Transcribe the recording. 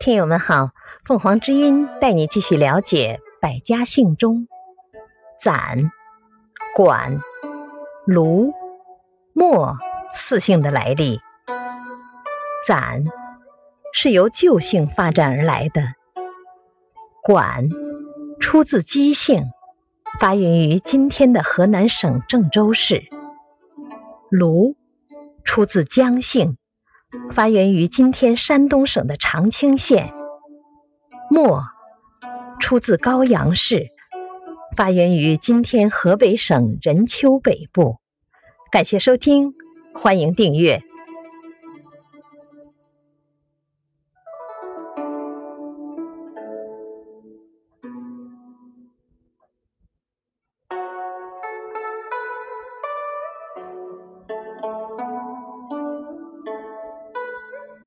听友们好，凤凰之音带你继续了解百家姓中攒、管、卢、墨四姓的来历。攒是由旧姓发展而来的，管出自姬姓，发源于今天的河南省郑州市。卢出自姜姓。发源于今天山东省的长清县，墨出自高阳市，发源于今天河北省任丘北部。感谢收听，欢迎订阅。